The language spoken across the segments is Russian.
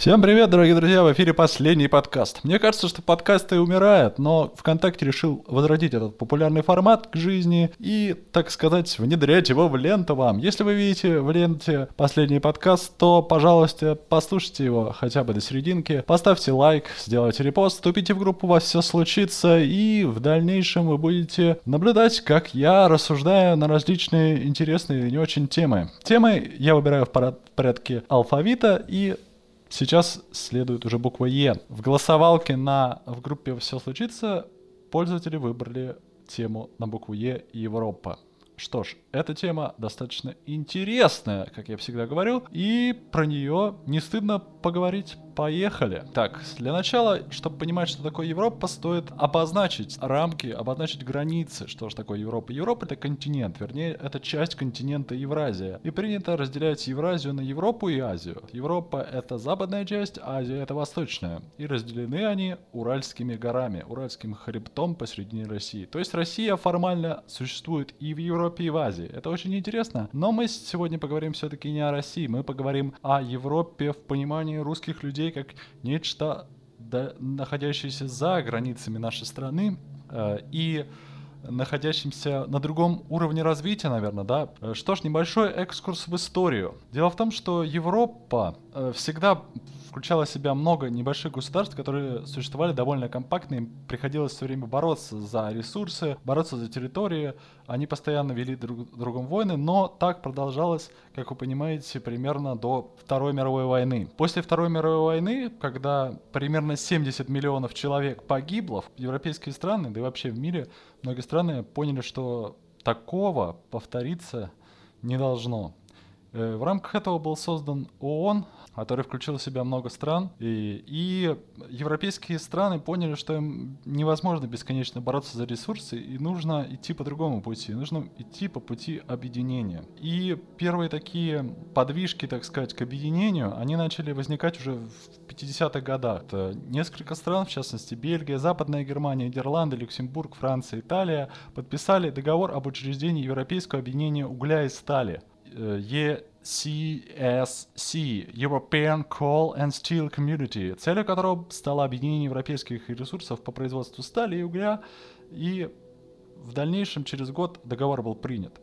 Всем привет, дорогие друзья, в эфире последний подкаст. Мне кажется, что подкасты умирают, но ВКонтакте решил возродить этот популярный формат к жизни и, так сказать, внедрять его в ленту вам. Если вы видите в ленте последний подкаст, то, пожалуйста, послушайте его хотя бы до серединки, поставьте лайк, сделайте репост, вступите в группу «У вас все случится» и в дальнейшем вы будете наблюдать, как я рассуждаю на различные интересные и не очень темы. Темы я выбираю в порядке алфавита и Сейчас следует уже буква Е. В голосовалке на, в группе «Все случится» пользователи выбрали тему на букву Е Европа. Что ж, эта тема достаточно интересная, как я всегда говорю, и про нее не стыдно поговорить. Поехали. Так, для начала, чтобы понимать, что такое Европа, стоит обозначить рамки, обозначить границы. Что же такое Европа? Европа это континент, вернее, это часть континента Евразия. И принято разделять Евразию на Европу и Азию. Европа это западная часть, Азия это восточная. И разделены они Уральскими горами, Уральским хребтом посередине России. То есть Россия формально существует и в Европе, и в Азии. Это очень интересно. Но мы сегодня поговорим все-таки не о России, мы поговорим о Европе в понимании русских людей как нечто, находящееся за границами нашей страны э, и находящимся на другом уровне развития, наверное, да. Что ж, небольшой экскурс в историю. Дело в том, что Европа э, всегда включала в себя много небольших государств, которые существовали довольно компактно, им приходилось все время бороться за ресурсы, бороться за территории, они постоянно вели друг другом войны, но так продолжалось, как вы понимаете, примерно до Второй мировой войны. После Второй мировой войны, когда примерно 70 миллионов человек погибло, европейские страны, да и вообще в мире, многие страны поняли, что такого повториться не должно. Э, в рамках этого был создан ООН, который включил в себя много стран, и, и европейские страны поняли, что им невозможно бесконечно бороться за ресурсы, и нужно идти по другому пути, нужно идти по пути объединения. И первые такие подвижки, так сказать, к объединению, они начали возникать уже в 50-х годах. Это несколько стран, в частности Бельгия, Западная Германия, Нидерланды, Люксембург, Франция, Италия, подписали договор об учреждении Европейского объединения угля и стали. ECSC, European Coal and Steel Community, целью которого стало объединение европейских ресурсов по производству стали и угля, и в дальнейшем через год договор был принят.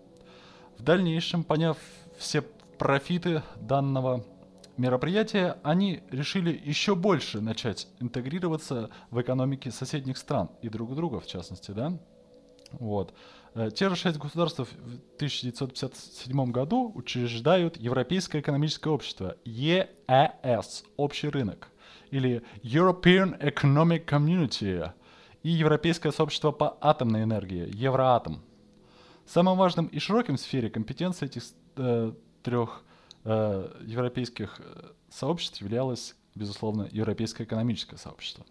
В дальнейшем, поняв все профиты данного мероприятия, они решили еще больше начать интегрироваться в экономике соседних стран и друг друга, в частности, да. Вот. Э, те же шесть государств в 1957 году учреждают Европейское экономическое общество, ЕЭС, общий рынок, или European Economic Community, и Европейское сообщество по атомной энергии, Евроатом. Самым важным и широким в сфере компетенции этих э, трех э, европейских э, сообществ являлось, безусловно, Европейское экономическое сообщество.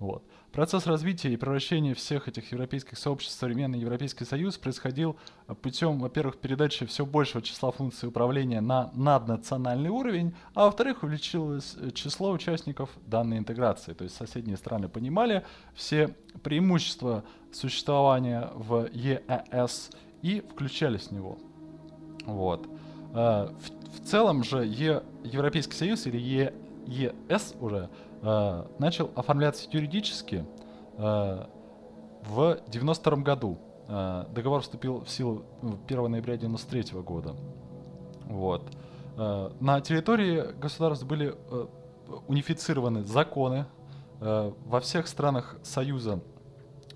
Вот. Процесс развития и превращения всех этих европейских сообществ в современный Европейский Союз происходил э, путем, во-первых, передачи все большего числа функций управления на наднациональный уровень, а во-вторых, увеличилось э, число участников данной интеграции. То есть соседние страны понимали все преимущества существования в ЕЭС и включались в него. Вот. Э, в, в целом же е, Европейский Союз или ЕС уже э, начал оформляться юридически э, в 92 году. Э, договор вступил в силу 1 ноября 93 года. Вот. Э, на территории государств были э, унифицированы законы. Э, во всех странах Союза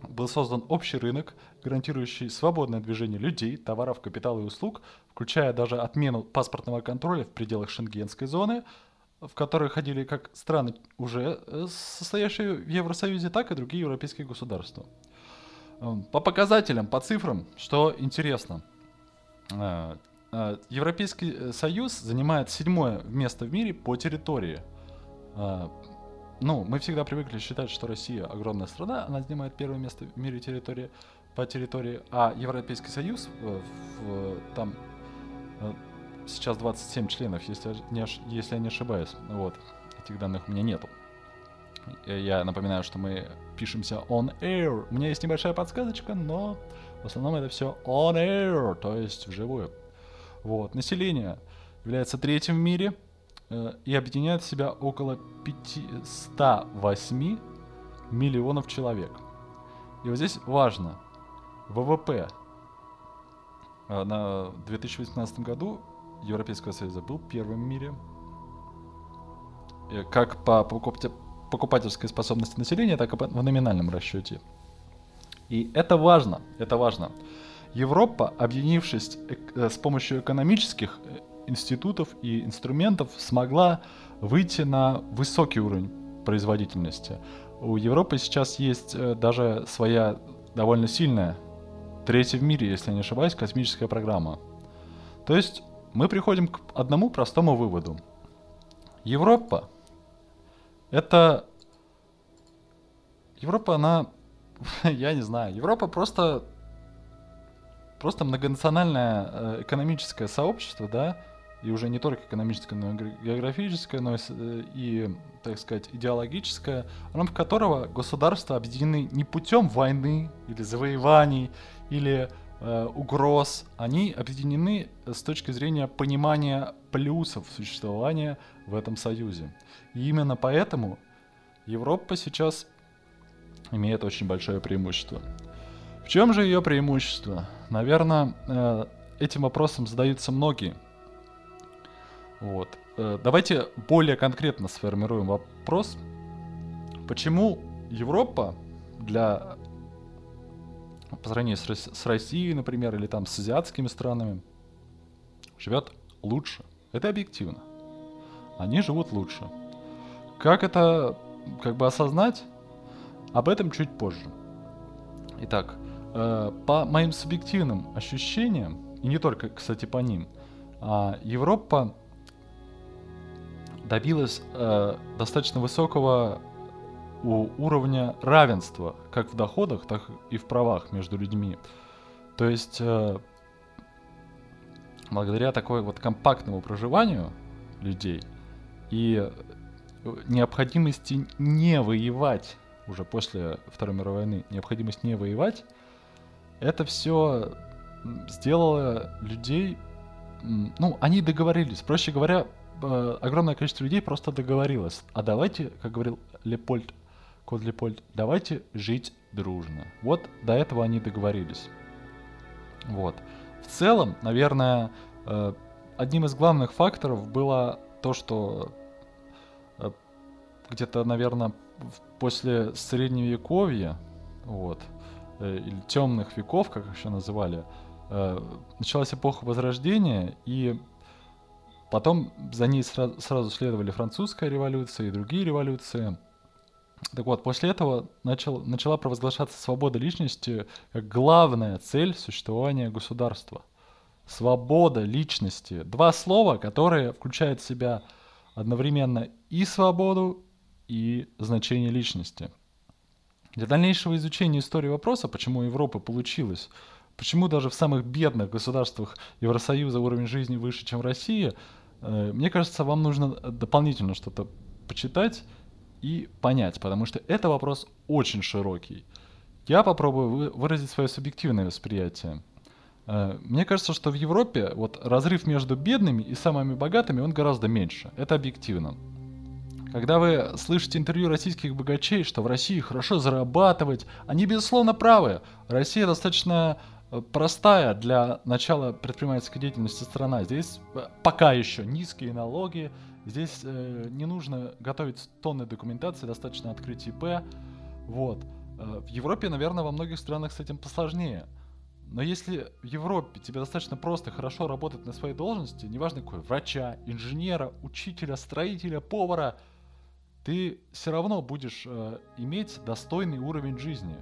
был создан общий рынок, гарантирующий свободное движение людей, товаров, капитала и услуг, включая даже отмену паспортного контроля в пределах шенгенской зоны, в которые ходили как страны, уже э, состоящие в Евросоюзе, так и другие европейские государства. Эм, по показателям, по цифрам, что интересно. Э, э, Европейский Союз занимает седьмое место в мире по территории. Ну, мы всегда привыкли считать, что Россия огромная страна, она занимает первое место в мире территории, по территории, а Европейский Союз в, в, там сейчас 27 членов, если, не, если я не ошибаюсь. Вот. Этих данных у меня нету. Я напоминаю, что мы пишемся on air. У меня есть небольшая подсказочка, но в основном это все on air, то есть вживую. Вот. Население является третьим в мире. э, и объединяет в себя около 508 миллионов человек. И вот здесь важно, ВВП э, на 2018 году Европейского Союза был первым в мире, э, как по покупательской способности населения, так и в номинальном расчете. И это важно, это важно. Европа, объединившись э, с помощью экономических э, институтов и инструментов, смогла выйти на высокий уровень производительности. У Европы сейчас есть э, даже своя довольно сильная, третья в мире, если я не ошибаюсь, космическая программа. То есть мы приходим к одному простому выводу. Европа это... Европа, она... я не знаю. Европа просто просто многонациональное э, экономическое сообщество, да, и уже не только экономическое, но и географическое, но э, и так сказать, идеологическое, в рамках которого государства объединены не путем войны или завоеваний или э, угроз, они объединены с точки зрения понимания плюсов существования в этом союзе. И именно поэтому Европа сейчас имеет очень большое преимущество. В чем же ее преимущество? Наверное, э, этим вопросом задаются многие. Вот. Э, давайте более конкретно сформируем вопрос. Почему Европа для по сравнению с, с Россией, например, или там с азиатскими странами, живет лучше? Это объективно. Они живут лучше. Как это как бы осознать? Об этом чуть позже. Итак, Э, по моим субъективным ощущениям, и не только, кстати, по ним, а, Европа добилась э, достаточно высокого уровня равенства как в доходах, так и в правах между людьми. То есть э, благодаря такой вот компактному проживанию людей и необходимости не воевать уже после Второй мировой войны, необходимость не воевать, это все сделало людей, ну, они договорились. Проще говоря, э, огромное количество людей просто договорилось. А давайте, как говорил Лепольд, код Лепольд, давайте жить дружно. Вот до этого они договорились. Вот. В целом, наверное, э, одним из главных факторов было то, что э, где-то, наверное, после средневековья, вот, Э, или темных веков, как их еще называли, началась эпоха Возрождения, и потом за ней сразу следовали французская революция и другие революции. Так вот, после этого начал, начала провозглашаться свобода личности как главная цель существования государства. Свобода личности. Два слова, которые включают в себя одновременно и свободу, и значение личности – для дальнейшего изучения истории вопроса, почему Европа получилась, почему даже в самых бедных государствах Евросоюза уровень жизни выше, чем в России, э, мне кажется, вам нужно дополнительно что-то почитать и понять, потому что это вопрос очень широкий. Я попробую выразить свое субъективное восприятие. Э, мне кажется, что в Европе вот разрыв между бедными и самыми богатыми, он гораздо меньше. Это объективно. Когда вы слышите интервью российских богачей, что в России хорошо зарабатывать, они безусловно правы. Россия достаточно э, простая для начала предпринимательской деятельности страна. Здесь э, пока еще низкие налоги, здесь э, не нужно готовить тонны документации, достаточно открыть ИП. Вот. Э, в Европе, наверное, во многих странах с этим посложнее. Но если в Европе тебе достаточно просто хорошо работать на своей должности, неважно какой, врача, инженера, учителя, строителя, повара – ты все равно будешь э, иметь достойный уровень жизни.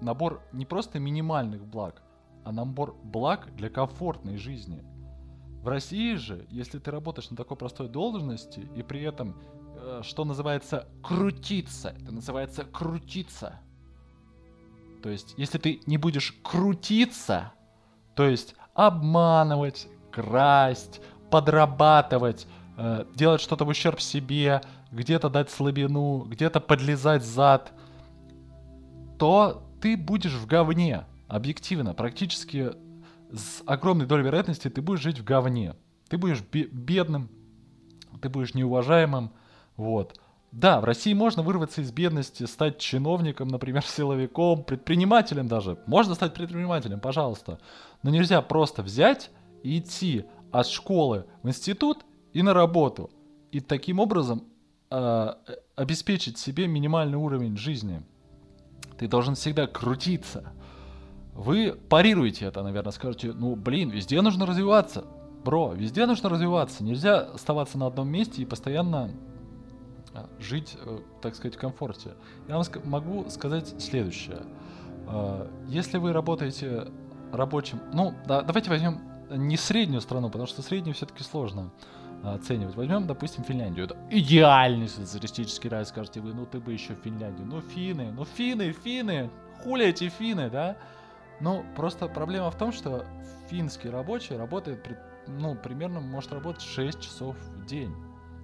Набор не просто минимальных благ, а набор благ для комфортной жизни. В России же, если ты работаешь на такой простой должности и при этом, э, что называется, крутиться, это называется крутиться. То есть, если ты не будешь крутиться, то есть обманывать, красть, подрабатывать, э, делать что-то в ущерб себе, где-то дать слабину, где-то подлезать зад, то ты будешь в говне. Объективно, практически с огромной долей вероятности ты будешь жить в говне. Ты будешь бедным, ты будешь неуважаемым, вот. Да, в России можно вырваться из бедности, стать чиновником, например, силовиком, предпринимателем даже. Можно стать предпринимателем, пожалуйста. Но нельзя просто взять и идти от школы в институт и на работу. И таким образом э, обеспечить себе минимальный уровень жизни. Ты должен всегда крутиться. Вы парируете это, наверное, скажете, ну блин, везде нужно развиваться. Бро, везде нужно развиваться. Нельзя оставаться на одном месте и постоянно а, жить, э, так сказать, в комфорте. Я вам могу сказать следующее. А, если вы работаете рабочим... Ну, да, давайте возьмем не среднюю страну, потому что среднюю все-таки сложно оценивать. Возьмем, допустим, Финляндию. Это идеальный социалистический рай, скажете вы. Ну, ты бы еще в Финляндию. Ну, финны, ну, финны, финны. Хули эти финны, да? Ну, просто проблема в том, что финский рабочий работает, ну, примерно может работать 6 часов в день.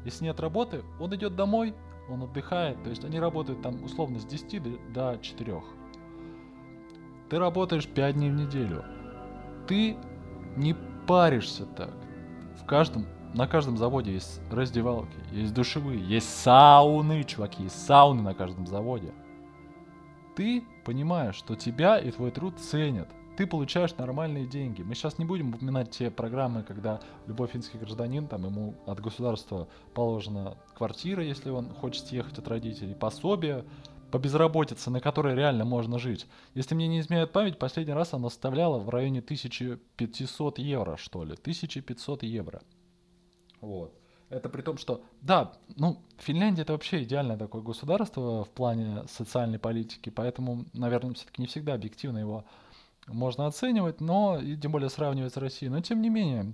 Если нет работы, он идет домой, он отдыхает. То есть они работают там условно с 10 до 4. Ты работаешь 5 дней в неделю. Ты не паришься так. В каждом, на каждом заводе есть раздевалки, есть душевые, есть сауны, чуваки, есть сауны на каждом заводе. Ты понимаешь, что тебя и твой труд ценят ты получаешь нормальные деньги. Мы сейчас не будем упоминать те программы, когда любой финский гражданин, там ему от государства положена квартира, если он хочет съехать от родителей, пособие по безработице, на которой реально можно жить. Если мне не изменяет память, последний раз она составляла в районе 1500 евро, что ли. 1500 евро. Вот. Это при том, что, да, ну, Финляндия это вообще идеальное такое государство в плане социальной политики, поэтому, наверное, все-таки не всегда объективно его можно оценивать, но и тем более сравнивать с Россией. Но тем не менее,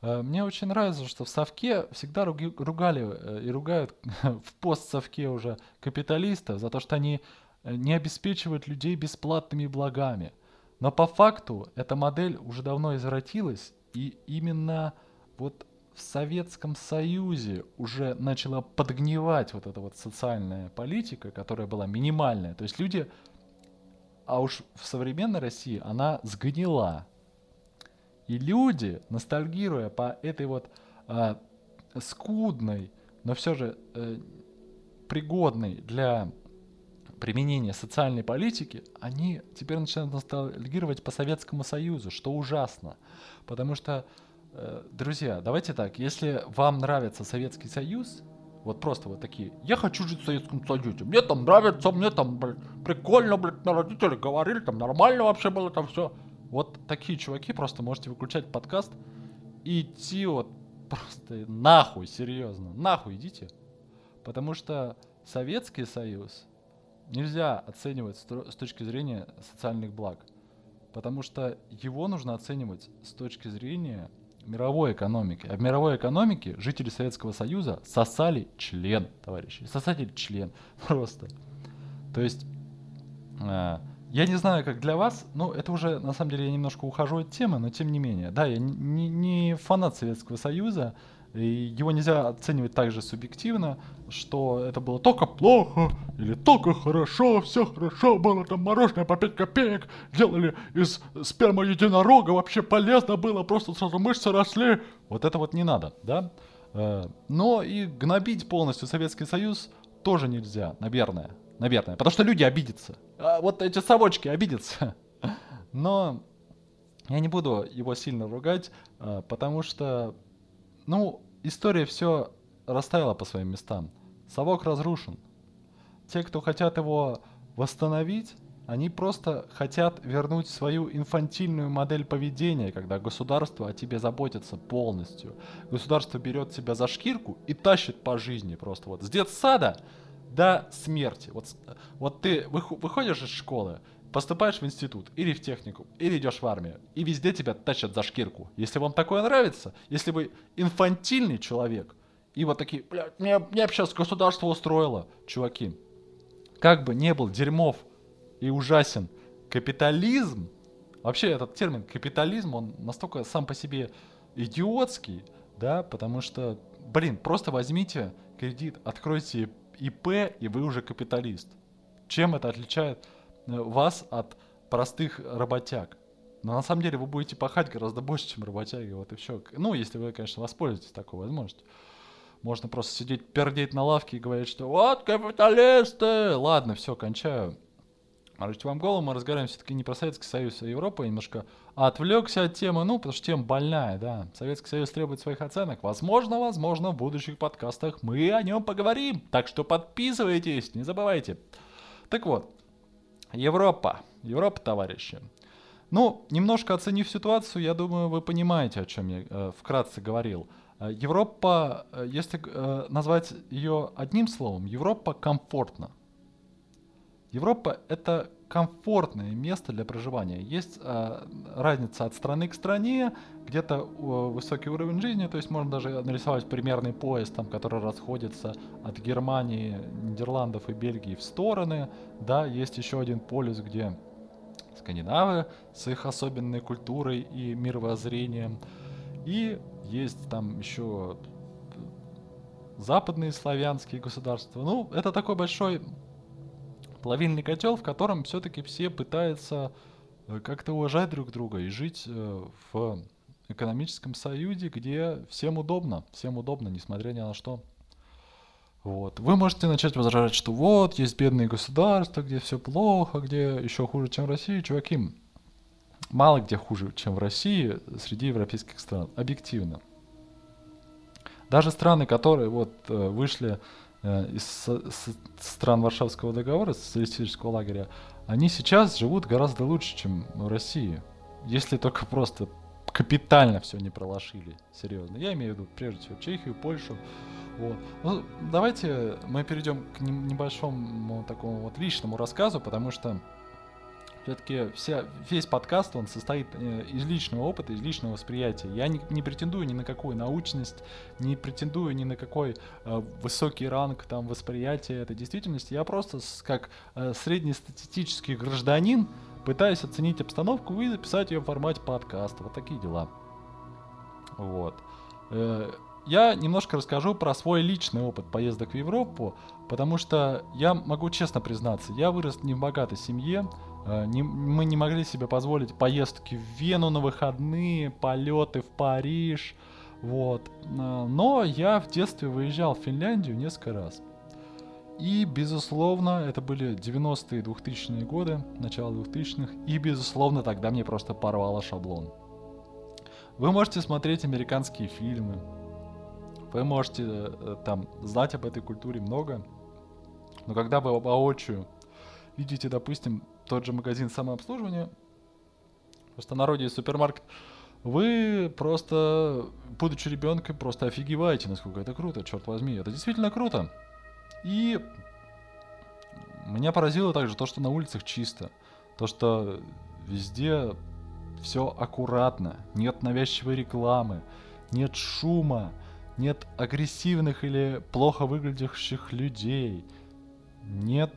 э, мне очень нравится, что в Совке всегда ругали э, и ругают в постсовке уже капиталистов за то, что они э, не обеспечивают людей бесплатными благами. Но по факту эта модель уже давно извратилась, и именно вот в Советском Союзе уже начала подгнивать вот эта вот социальная политика, которая была минимальная. То есть люди а уж в современной России она сгнила. И люди, ностальгируя по этой вот э, скудной, но все же э, пригодной для применения социальной политики, они теперь начинают ностальгировать по Советскому Союзу, что ужасно. Потому что, друзья, давайте так, если вам нравится Советский Союз, вот просто вот такие. Я хочу жить в Советском Союзе. Мне там нравится, мне там, блин, прикольно, блин, на родители говорили, там нормально вообще было там все. Вот такие чуваки просто можете выключать подкаст и идти вот просто нахуй, серьезно. Нахуй идите. Потому что Советский Союз нельзя оценивать с точки зрения социальных благ. Потому что его нужно оценивать с точки зрения мировой экономики. А в мировой экономике жители Советского Союза сосали член, товарищи. Сосали член. Просто. То есть, э, я не знаю, как для вас, но это уже, на самом деле, я немножко ухожу от темы, но тем не менее. Да, я не, не фанат Советского Союза, и его нельзя оценивать так же субъективно, что это было только плохо или только хорошо, все хорошо было, там мороженое по 5 копеек, делали из спермы единорога, вообще полезно было, просто сразу мышцы росли. Вот это вот не надо, да? Э, но и гнобить полностью Советский Союз тоже нельзя, наверное. Наверное, потому что люди обидятся. А вот эти совочки обидятся. Но я не буду его сильно ругать, э, потому что ну, история все расставила по своим местам. Совок разрушен. Те, кто хотят его восстановить, они просто хотят вернуть свою инфантильную модель поведения, когда государство о тебе заботится полностью. Государство берет тебя за шкирку и тащит по жизни просто вот с детсада до смерти. Вот, вот ты выходишь из школы, поступаешь в институт или в технику, или идешь в армию, и везде тебя тащат за шкирку. Если вам такое нравится, если вы инфантильный человек, и вот такие, блядь, мне, мне сейчас государство устроило, чуваки. Как бы не был дерьмов и ужасен капитализм, вообще этот термин капитализм, он настолько сам по себе идиотский, да, потому что, блин, просто возьмите кредит, откройте ИП, и вы уже капиталист. Чем это отличает вас от простых работяг. Но на самом деле вы будете пахать гораздо больше, чем работяги, вот и все. Ну, если вы, конечно, воспользуетесь такой возможностью. можно просто сидеть, пердеть на лавке и говорить, что вот капиталисты! Ладно, все, кончаю. Морочить вам голову, мы разговариваем все-таки не про Советский Союз, а Европу. Я немножко отвлекся от темы, ну, потому что тема больная, да. Советский Союз требует своих оценок. Возможно, возможно, в будущих подкастах мы о нем поговорим. Так что подписывайтесь, не забывайте. Так вот, Европа. Европа, товарищи. Ну, немножко оценив ситуацию, я думаю, вы понимаете, о чем я э, вкратце говорил. Э, Европа, э, если э, назвать ее одним словом, Европа комфортна. Европа это комфортное место для проживания. Есть э, разница от страны к стране, где-то э, высокий уровень жизни, то есть можно даже нарисовать примерный поезд, там, который расходится от Германии, Нидерландов и Бельгии в стороны. Да, есть еще один полюс, где скандинавы с их особенной культурой и мировоззрением. И есть там еще западные славянские государства. Ну, это такой большой плавильный котел, в котором все-таки все пытаются э, как-то уважать друг друга и жить э, в экономическом союзе, где всем удобно, всем удобно, несмотря ни на что. Вот. Вы можете начать возражать, что вот, есть бедные государства, где все плохо, где еще хуже, чем в России. Чуваки, мало где хуже, чем в России среди европейских стран, объективно. Даже страны, которые вот э, вышли из стран Варшавского договора, социалистического лагеря, они сейчас живут гораздо лучше, чем в России. Если только просто капитально все не пролошили, серьезно. Я имею в виду, прежде всего, Чехию, Польшу. Вот. Ну, давайте мы перейдем к небольшому такому вот личному рассказу, потому что все-таки вся, весь подкаст, он состоит э, из личного опыта, из личного восприятия. Я не, не претендую ни на какую научность, не претендую ни на какой э, высокий ранг там восприятия этой действительности. Я просто с, как э, среднестатистический гражданин пытаюсь оценить обстановку и записать ее в формате подкаста. Вот такие дела. Вот. Э, я немножко расскажу про свой личный опыт поездок в Европу, потому что я могу честно признаться, я вырос не в богатой семье, не, мы не могли себе позволить поездки в Вену на выходные, полеты в Париж. Вот. Э, но я в детстве выезжал в Финляндию несколько раз. И, безусловно, это были 90-е 2000-е годы, начало 2000-х. И, безусловно, тогда мне просто порвало шаблон. Вы можете смотреть американские фильмы. Вы можете э, там знать об этой культуре много. Но когда вы воочию видите, допустим, тот же магазин самообслуживания, просто народе есть супермаркет, вы просто, будучи ребенком, просто офигеваете, насколько это круто, черт возьми. Это действительно круто. И меня поразило также то, что на улицах чисто. То, что везде все аккуратно, нет навязчивой рекламы, нет шума, нет агрессивных или плохо выглядящих людей, нет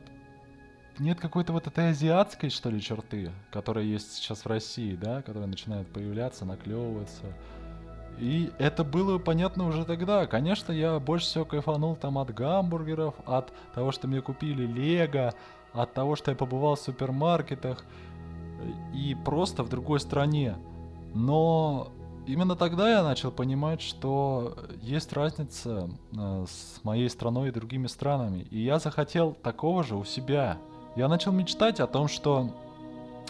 нет какой-то вот этой азиатской, что ли, черты, которая есть сейчас в России, да, которая начинает появляться, наклевываться. И это было понятно уже тогда. Конечно, я больше всего кайфанул там от гамбургеров, от того, что мне купили Лего, от того, что я побывал в супермаркетах и просто в другой стране. Но именно тогда я начал понимать, что есть разница э, с моей страной и другими странами. И я захотел такого же у себя я начал мечтать о том, что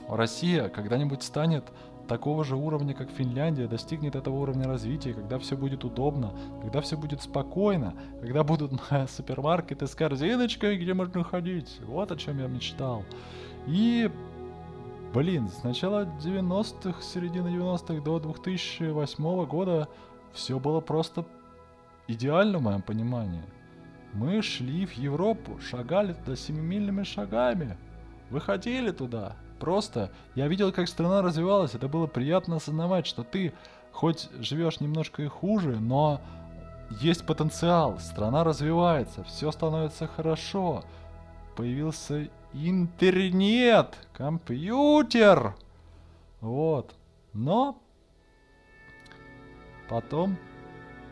Россия когда-нибудь станет такого же уровня, как Финляндия, достигнет этого уровня развития, когда все будет удобно, когда все будет спокойно, когда будут супермаркеты с корзиночкой, где можно ходить. Вот о чем я мечтал. И, блин, с начала 90-х, середины 90-х до 2008 года все было просто идеально в моем понимании. Мы шли в Европу, шагали туда семимильными шагами. Выходили туда. Просто я видел, как страна развивалась. Это было приятно осознавать, что ты хоть живешь немножко и хуже, но есть потенциал. Страна развивается, все становится хорошо. Появился интернет, компьютер. Вот. Но потом,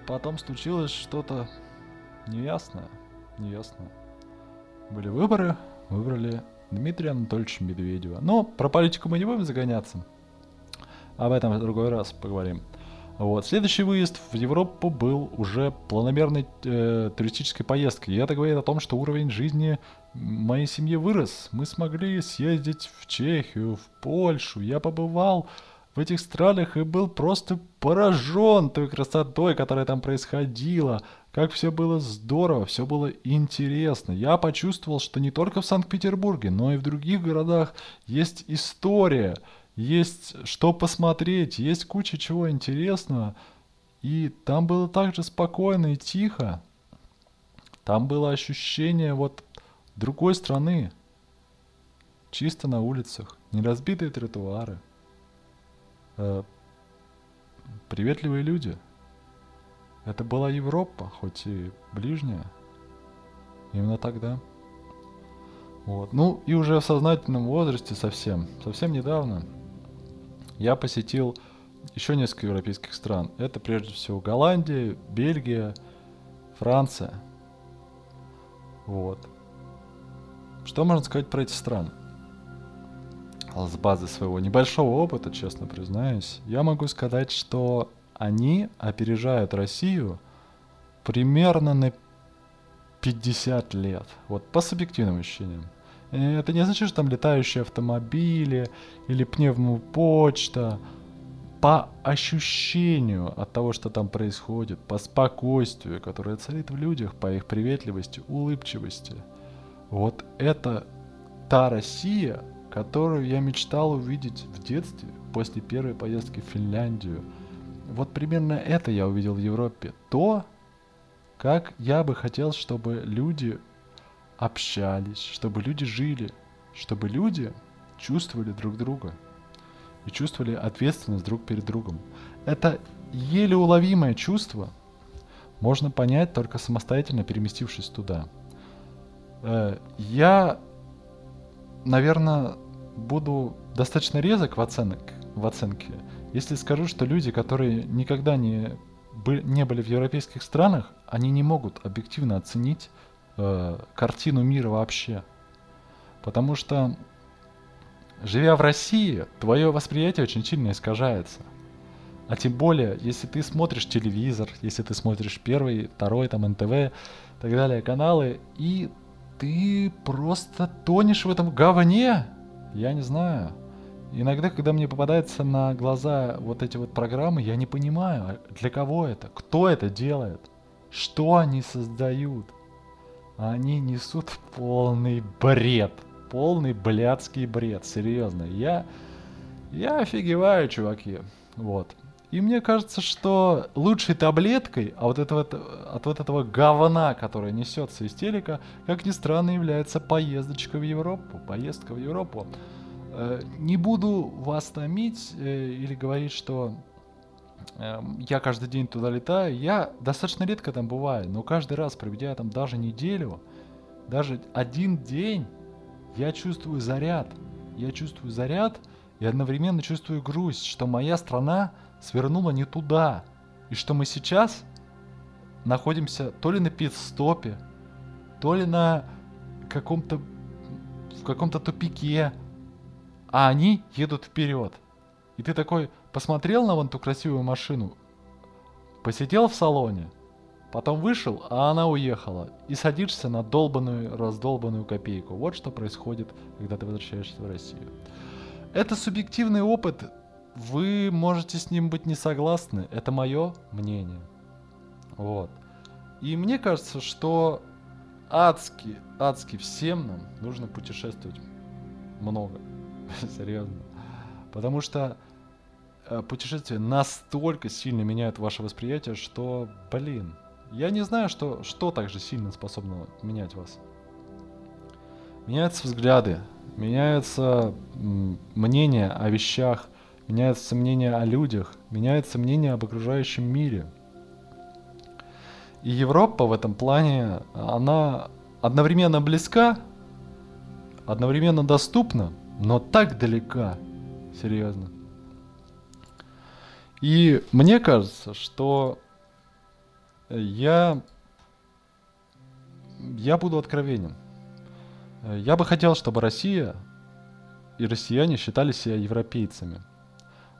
потом случилось что-то Неясно, неясно. Были выборы, выбрали Дмитрия Анатольевича Медведева. Но про политику мы не будем загоняться. Об этом в другой раз поговорим. Вот. Следующий выезд в Европу был уже планомерной э, туристической поездкой. И это говорит о том, что уровень жизни моей семьи вырос. Мы смогли съездить в Чехию, в Польшу. Я побывал в этих странах и был просто поражен той красотой, которая там происходила. Как все было здорово, все было интересно. Я почувствовал, что не только в Санкт-Петербурге, но и в других городах есть история, есть что посмотреть, есть куча чего интересного. И там было так же спокойно и тихо. Там было ощущение вот другой страны. Чисто на улицах, неразбитые тротуары э, приветливые люди. Это была Европа, хоть и ближняя. Именно тогда. Вот. Ну и уже в сознательном возрасте совсем, совсем недавно, я посетил еще несколько европейских стран. Это прежде всего Голландия, Бельгия, Франция. Вот. Что можно сказать про эти страны? с базы своего небольшого опыта, честно признаюсь, я могу сказать, что они опережают Россию примерно на 50 лет. Вот по субъективным ощущениям. Это не значит, что там летающие автомобили или пневмопочта. По ощущению от того, что там происходит, по спокойствию, которое царит в людях, по их приветливости, улыбчивости. Вот это та Россия, которую я мечтал увидеть в детстве после первой поездки в Финляндию. Вот примерно это я увидел в Европе. То, как я бы хотел, чтобы люди общались, чтобы люди жили, чтобы люди чувствовали друг друга и чувствовали ответственность друг перед другом. Это еле уловимое чувство можно понять только самостоятельно переместившись туда. Э, я, наверное, буду достаточно резок в, оценок, в оценке, если скажу, что люди, которые никогда не, бы, не были в европейских странах, они не могут объективно оценить э, картину мира вообще. Потому что, живя в России, твое восприятие очень сильно искажается. А тем более, если ты смотришь телевизор, если ты смотришь первый, второй, там, НТВ и так далее, каналы, и ты просто тонешь в этом говне, я не знаю. Иногда, когда мне попадаются на глаза вот эти вот программы, я не понимаю, для кого это, кто это делает, что они создают. Они несут полный бред, полный блядский бред, серьезно. Я, я офигеваю, чуваки. Вот. И мне кажется, что лучшей таблеткой а вот этого, от вот этого говна, которое несется из телека, как ни странно, является поездочка в Европу. Поездка в Европу. Э, не буду вас томить э, или говорить, что эм, я каждый день туда летаю. Я достаточно редко там бываю, но каждый раз, проведя там даже неделю, даже один день, я чувствую заряд. Я чувствую заряд и одновременно чувствую грусть, что моя страна свернула не туда. И что мы сейчас находимся то ли на пит-стопе, то ли на каком-то в каком-то тупике, а они едут вперед. И ты такой посмотрел на вон ту красивую машину, посидел в салоне, потом вышел, а она уехала, и садишься на долбанную, раздолбанную копейку. Вот что происходит, когда ты возвращаешься в Россию. Это субъективный опыт, вы можете с ним быть не согласны, это мое мнение. Вот. И мне кажется, что адски, адски всем нам нужно путешествовать много. Серьезно. Потому что э, путешествия настолько сильно меняют ваше восприятие, что, блин, я не знаю, что, что так же сильно способно менять вас. Меняются взгляды, меняются мнения о вещах, меняется мнение о людях, меняется мнение об окружающем мире. И Европа в этом плане, она одновременно близка, одновременно доступна, но так далека, серьезно. И мне кажется, что я, я буду откровенен. Я бы хотел, чтобы Россия и россияне считали себя европейцами –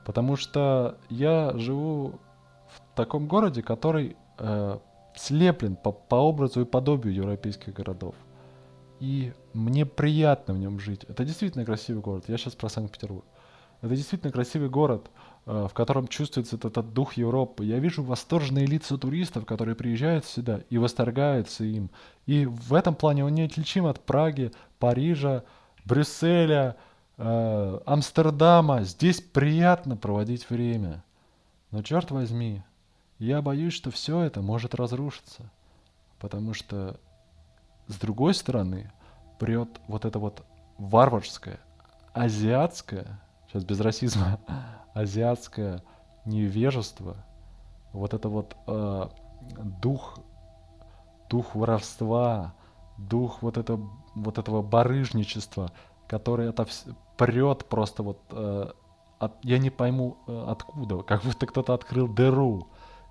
Потому что я живу таком городе, который э, слеплен по, по образу и подобию европейских городов. И мне приятно в нем жить. Это действительно красивый город. Я сейчас про Санкт-Петербург. Это действительно красивый город, э, в котором чувствуется этот, этот дух Европы. Я вижу восторженные лица туристов, которые приезжают сюда и восторгаются им. И в этом плане он неотличим от Праги, Парижа, Брюсселя, э, Амстердама. Здесь приятно проводить время. Но черт возьми, я боюсь, что все это может разрушиться. Потому что с другой стороны прет вот это вот варварское, азиатское, сейчас без расизма, азиатское невежество, вот это вот э, дух, дух воровства, дух вот, это, вот этого барыжничества, который это прет просто вот, э, от, я не пойму э, откуда, как будто кто-то открыл дыру.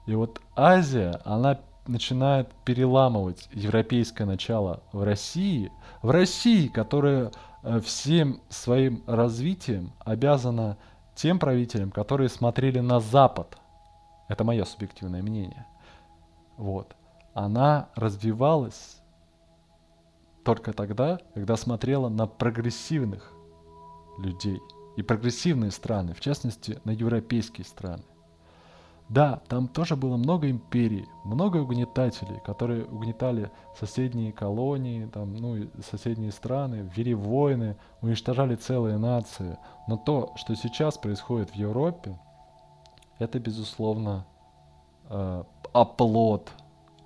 И вот Азия, она начинает переламывать европейское начало в России, в России, которая э, всем своим развитием обязана тем правителям, которые смотрели на Запад. Это мое субъективное мнение. Вот. Она развивалась только тогда, когда смотрела на прогрессивных людей и прогрессивные страны, в частности, на европейские страны. Да, там тоже было много империй, много угнетателей, которые угнетали соседние колонии, там, ну, соседние страны, вели войны, уничтожали целые нации. Но то, что сейчас происходит в Европе, это, безусловно, э, оплот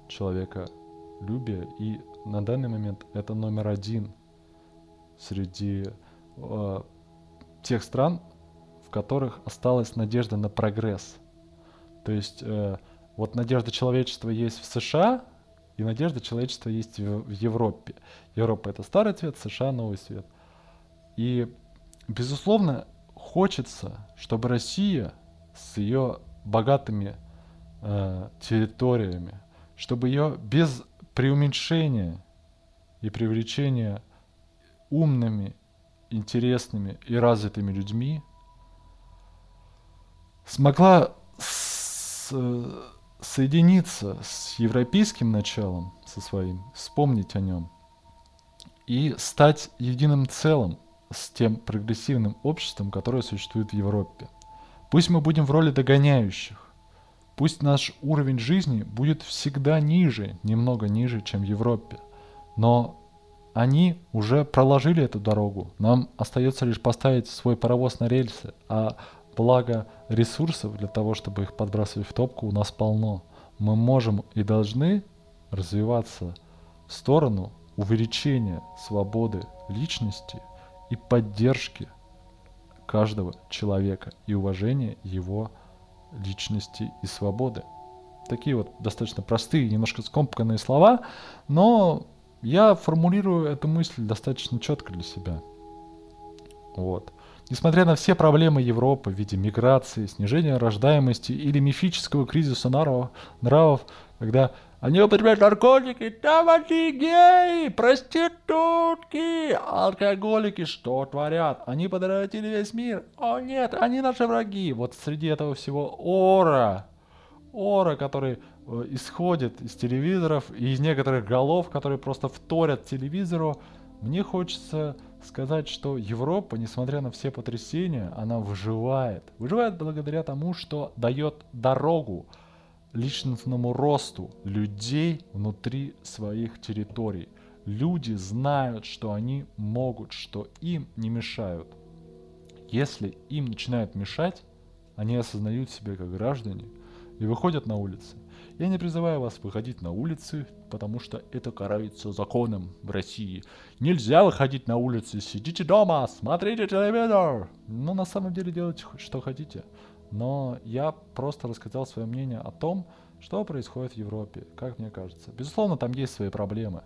человеколюбия. И на данный момент это номер один среди э, тех стран, в которых осталась надежда на прогресс – то есть э, вот надежда человечества есть в США, и надежда человечества есть в, в Европе. Европа это старый цвет, США новый цвет. И, безусловно, хочется, чтобы Россия с ее богатыми э, территориями, чтобы ее без преуменьшения и привлечения умными, интересными и развитыми людьми смогла соединиться с европейским началом, со своим, вспомнить о нем и стать единым целым с тем прогрессивным обществом, которое существует в Европе. Пусть мы будем в роли догоняющих. Пусть наш уровень жизни будет всегда ниже, немного ниже, чем в Европе. Но они уже проложили эту дорогу. Нам остается лишь поставить свой паровоз на рельсы, а Благо ресурсов для того, чтобы их подбрасывать в топку, у нас полно. Мы можем и должны развиваться в сторону увеличения свободы личности и поддержки каждого человека и уважения его личности и свободы. Такие вот достаточно простые, немножко скомканные слова, но я формулирую эту мысль достаточно четко для себя. Вот. Несмотря на все проблемы Европы в виде миграции, снижения рождаемости или мифического кризиса нравов, нравов когда они употребляют наркотики, там они геи, проститутки, алкоголики, что творят? Они подравятили весь мир. О нет, они наши враги. Вот среди этого всего ора, ора, который э, исходит из телевизоров и из некоторых голов, которые просто вторят телевизору, мне хочется сказать, что Европа, несмотря на все потрясения, она выживает. Выживает благодаря тому, что дает дорогу личностному росту людей внутри своих территорий. Люди знают, что они могут, что им не мешают. Если им начинают мешать, они осознают себя как граждане и выходят на улицы. Я не призываю вас выходить на улицы, потому что это карается законом в России. Нельзя выходить на улицы, сидите дома, смотрите телевизор. Ну, на самом деле делайте, что хотите. Но я просто рассказал свое мнение о том, что происходит в Европе, как мне кажется. Безусловно, там есть свои проблемы.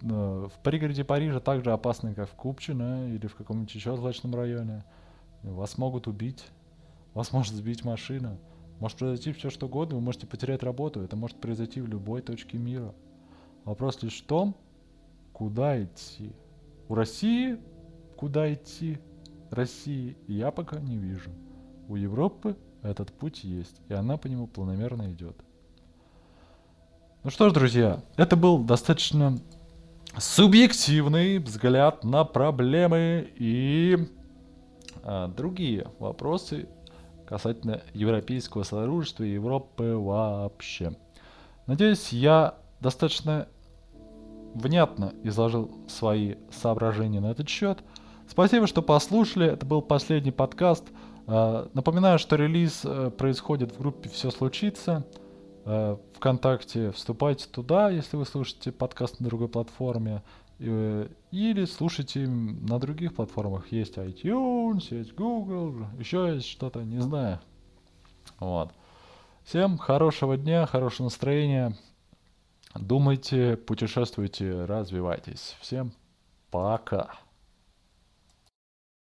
В пригороде Парижа так же опасно, как в Купчино или в каком-нибудь еще злачном районе. Вас могут убить, вас может сбить машина. Может произойти все что угодно, вы можете потерять работу, это может произойти в любой точке мира. Вопрос лишь в том, куда идти. У России куда идти? России я пока не вижу. У Европы этот путь есть, и она по нему планомерно идет. Ну что ж, друзья, это был достаточно субъективный взгляд на проблемы и а, другие вопросы касательно европейского содружества и Европы вообще. Надеюсь, я достаточно внятно изложил свои соображения на этот счет. Спасибо, что послушали. Это был последний подкаст. А, напоминаю, что релиз э, происходит в группе «Все случится». Э, ВКонтакте вступайте туда, если вы слушаете подкаст на другой платформе. Э, или слушайте на других платформах. Есть iTunes, есть Google, еще есть что-то, не знаю. Вот. Всем хорошего дня, хорошего настроения. Думайте, путешествуйте, развивайтесь. Всем пока.